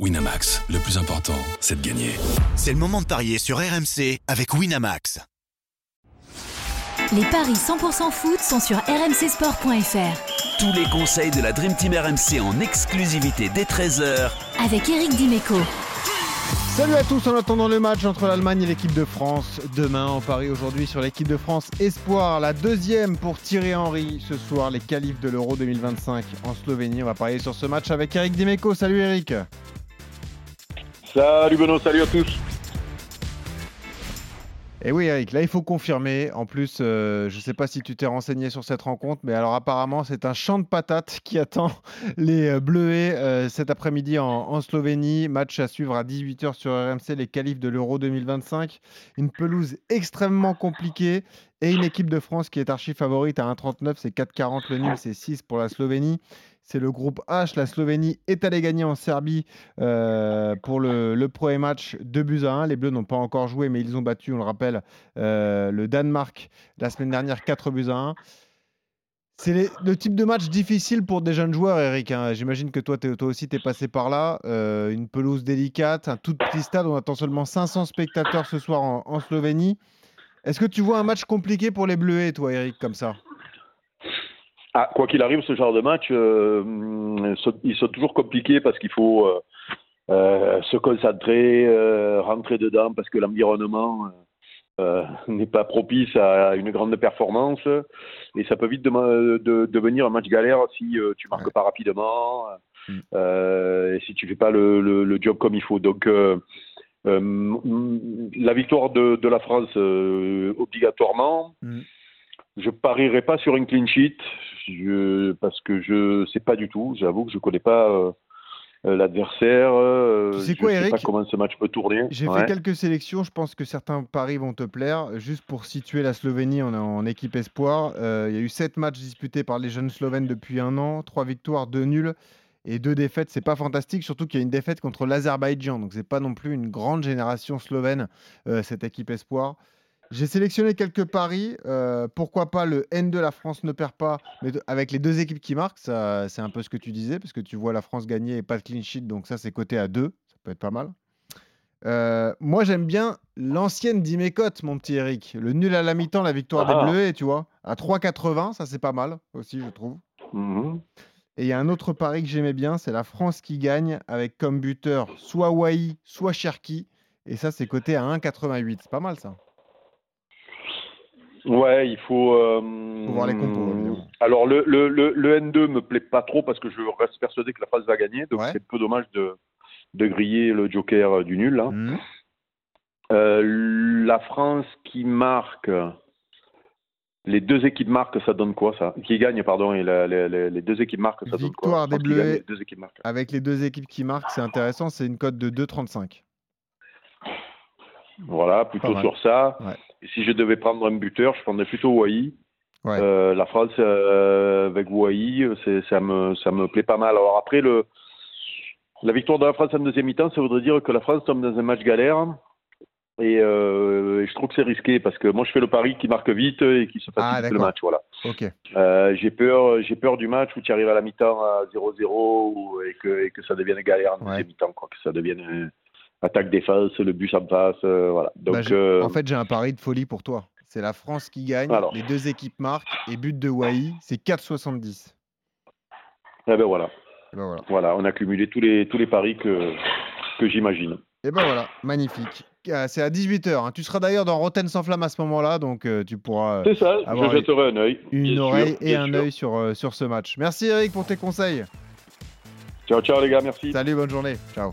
Winamax, le plus important, c'est de gagner. C'est le moment de parier sur RMC avec Winamax. Les paris 100% foot sont sur rmcsport.fr. Tous les conseils de la Dream Team RMC en exclusivité dès 13h Avec Eric Dimeco. Salut à tous en attendant le match entre l'Allemagne et l'équipe de France. Demain, on parie aujourd'hui sur l'équipe de France Espoir, la deuxième pour Thierry Henry. Ce soir, les qualifs de l'Euro 2025 en Slovénie. On va parier sur ce match avec Eric Dimeco. Salut Eric. Salut Benoît, salut à tous. Et oui Eric, là il faut confirmer. En plus, euh, je ne sais pas si tu t'es renseigné sur cette rencontre, mais alors apparemment c'est un champ de patates qui attend les euh, Bleuets euh, cet après-midi en, en, Slovénie. Match à suivre à 18h sur RMC, les qualifs de l'Euro 2025. Une pelouse extrêmement compliquée et une équipe de France qui est archi favorite à 1,39, c'est 4,40 le nul, c'est 6 pour la Slovénie. C'est le groupe H. La Slovénie est allée gagner en Serbie euh, pour le, premier match 2 buts à 1. Les Bleus n'ont pas encore joué, mais ils ont battu, on le rappelle, euh, le Danemark la semaine dernière 4 buts à 1. C'est le type de match difficile pour des jeunes joueurs, Eric. Hein. J'imagine que toi, toi aussi, tu es passé par là. Euh, une pelouse délicate, un tout petit stade. On attend seulement 500 spectateurs ce soir en, en Slovénie. Est-ce que tu vois un match compliqué pour les Bleuets, toi, Eric, comme ça? Ah, quoi qu'il arrive, ce genre de match, euh, ils sont toujours compliqués parce qu'il faut euh, euh, se concentrer, euh, rentrer dedans parce que l'environnement n'est pas propice à une grande performance et ça peut vite de, de, devenir un match galère si tu marques ouais. pas rapidement mm. et si tu fais pas le, le, le, job comme il faut. Donc la victoire de, de la France obligatoirement. Mm je parierai pas sur une clean sheet je, parce que je sais pas du tout. J'avoue que je connais pas euh, l'adversaire. Euh, tu sais quoi, je Eric sais pas comment ce match peut tourner. J'ai ouais. fait quelques sélections. Je pense que certains paris vont te plaire. Juste pour situer la Slovénie en, en équipe espoir, euh, il y a eu sept matchs disputés par les jeunes Slovènes depuis un an, trois victoires, deux nuls. Et deux défaites, c'est pas fantastique, surtout qu'il y a une défaite contre l'Azerbaïdjan. Donc, c'est pas non plus une grande génération slovène, euh, cette équipe espoir. J'ai sélectionné quelques paris. Euh, pourquoi pas le N de la France ne perd pas, mais avec les deux équipes qui marquent, ça, c'est un peu ce que tu disais, parce que tu vois la France gagner et pas de clean sheet, donc ça c'est coté à 2, ça peut être pas mal. Euh, moi j'aime bien l'ancienne d'Imécote, mon petit Eric. Le nul à la mi-temps, la victoire ah. des Bleus, tu vois, à 3,80, ça c'est pas mal aussi, je trouve. -hmm. Et il y a un autre pari que j'aimais bien, c'est la France qui gagne avec comme buteur soit Wai, soit Cherki. Et ça, c'est coté à 1,88. C'est pas mal ça. Ouais, il faut. Euh, faut voir les compos, évidemment. Alors, le, le, le, le, N2 me plaît pas trop parce que je reste persuadé que la France va gagner. Donc, ouais. c'est un peu dommage de, de griller le joker du nul. Là. Mmh. Euh, la France qui marque. Les deux équipes marquent, ça donne quoi ça? Qui gagne, pardon, et la, la, la, les deux équipes marquent, ça Victoire donne quoi des Bleus les deux équipes marquent. avec les deux équipes qui marquent, c'est intéressant, c'est une cote de 2,35. Voilà, plutôt sur ça. Ouais. Et si je devais prendre un buteur, je prendrais plutôt Wai. Ouais. Euh, la France euh, avec Wai, ça me, ça me plaît pas mal. Alors après, le, la victoire de la France en deuxième mi-temps, ça voudrait dire que la France tombe dans un match galère. Et, euh, et je trouve que c'est risqué parce que moi je fais le pari qui marque vite et qui se facilite ah, le match. Voilà. Okay. Euh, j'ai peur, j'ai peur du match où tu arrives à la mi-temps à 0-0 et que, et que ça devienne galère en Ouais. deuxième mi-temps, quoi, que ça devienne euh, attaque défense, le but en face, euh, voilà. Donc Bah, euh, En fait, j'ai un pari de folie pour toi. C'est la France qui gagne, Alors. les deux équipes marquent et but de Wai, c'est 4,70. eh ben voilà, Et ben voilà. voilà, on a cumulé tous les tous les paris que que j'imagine. Et ben voilà, magnifique. Euh, C'est à 18h. Tu seras d'ailleurs dans Rotten sans flamme à ce moment-là, donc euh, tu pourras euh, C'est ça, avoir je jetterai un œil. une oreille sûr, et un œil sur, euh, sur ce match. Merci Eric pour tes conseils. Ciao, ciao les gars, merci. Salut, bonne journée. Ciao.